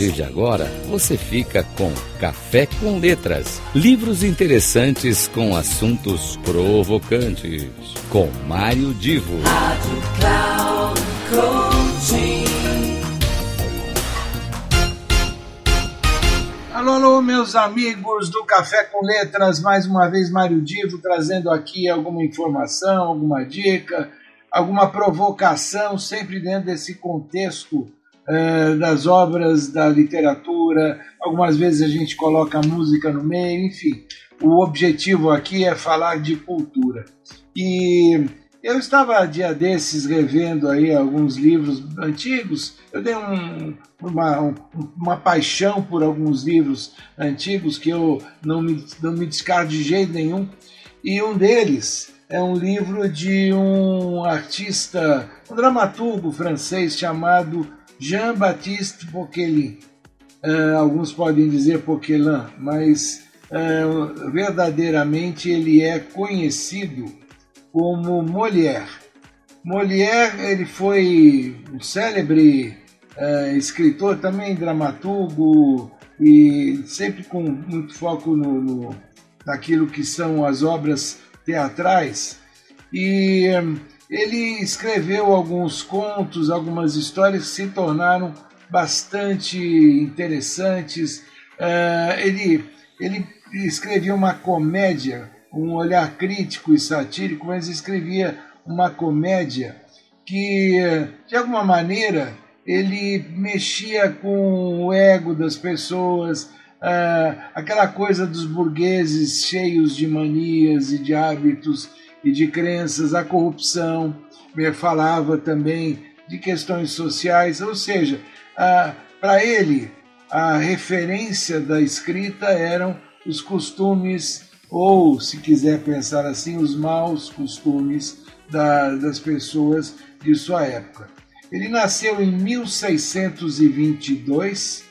partir de agora, você fica com Café com Letras, livros interessantes com assuntos provocantes, com Mário Divo. Rádio Cloud Alô, alô, meus amigos do Café com Letras, mais uma vez Mário Divo trazendo aqui alguma informação, alguma dica, alguma provocação, sempre dentro desse contexto eh, das obras da literatura, algumas vezes a gente coloca música no meio, enfim. O objetivo aqui é falar de cultura. E eu estava dia desses revendo aí alguns livros antigos. Eu tenho um, uma, uma paixão por alguns livros antigos que eu não me, não me descarto de jeito nenhum. E um deles é um livro de um artista, um dramaturgo francês chamado Jean-Baptiste Poquelin. Uh, alguns podem dizer Poquelin, mas uh, verdadeiramente ele é conhecido como Molière. Molière ele foi um célebre uh, escritor, também dramaturgo e sempre com muito foco no, no, naquilo que são as obras teatrais. E ele escreveu alguns contos, algumas histórias que se tornaram bastante interessantes. Uh, ele, ele escrevia uma comédia, um olhar crítico e satírico, mas escrevia uma comédia que, de alguma maneira, ele mexia com o ego das pessoas, uh, aquela coisa dos burgueses cheios de manias e de hábitos e de crenças, a corrupção, falava também de questões sociais, ou seja, para ele a referência da escrita eram os costumes, ou se quiser pensar assim, os maus costumes da, das pessoas de sua época. Ele nasceu em 1622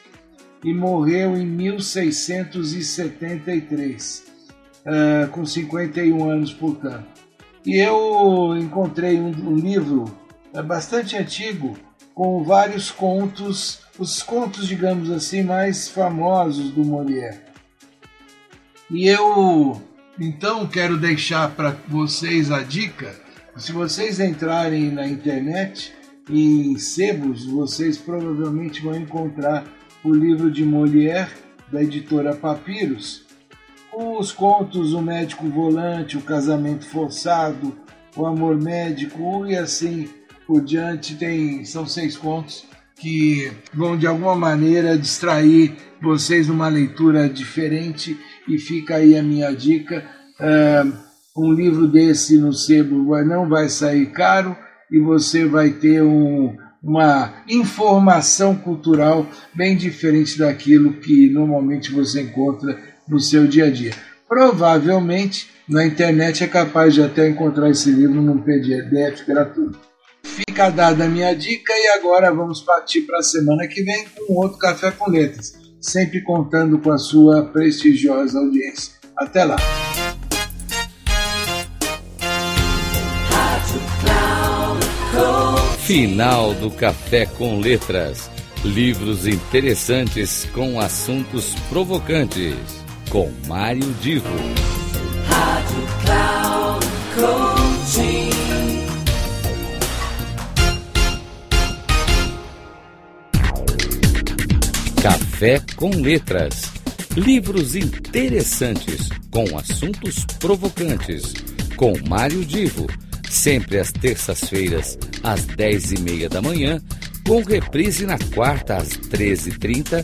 e morreu em 1673, uh, com 51 anos, portanto. E eu encontrei um, um livro é, bastante antigo com vários contos, os contos, digamos assim, mais famosos do Molière. E eu então quero deixar para vocês a dica. Se vocês entrarem na internet em sebos, vocês provavelmente vão encontrar o livro de Molière da editora Papyrus os contos O Médico Volante, O Casamento Forçado, O Amor Médico e assim por diante. Tem, são seis contos que vão de alguma maneira distrair vocês numa leitura diferente e fica aí a minha dica. Uh, um livro desse no sebo não vai sair caro e você vai ter um, uma informação cultural bem diferente daquilo que normalmente você encontra no seu dia a dia. Provavelmente na internet é capaz de até encontrar esse livro num PDF gratuito. Fica dada a minha dica e agora vamos partir para a semana que vem com outro Café com Letras, sempre contando com a sua prestigiosa audiência. Até lá! Final do Café com Letras. Livros interessantes com assuntos provocantes com Mário Divo. Rádio Cloud Coaching. Café com Letras. Livros interessantes com assuntos provocantes. Com Mário Divo. Sempre às terças-feiras, às dez e meia da manhã com reprise na quarta às 13h30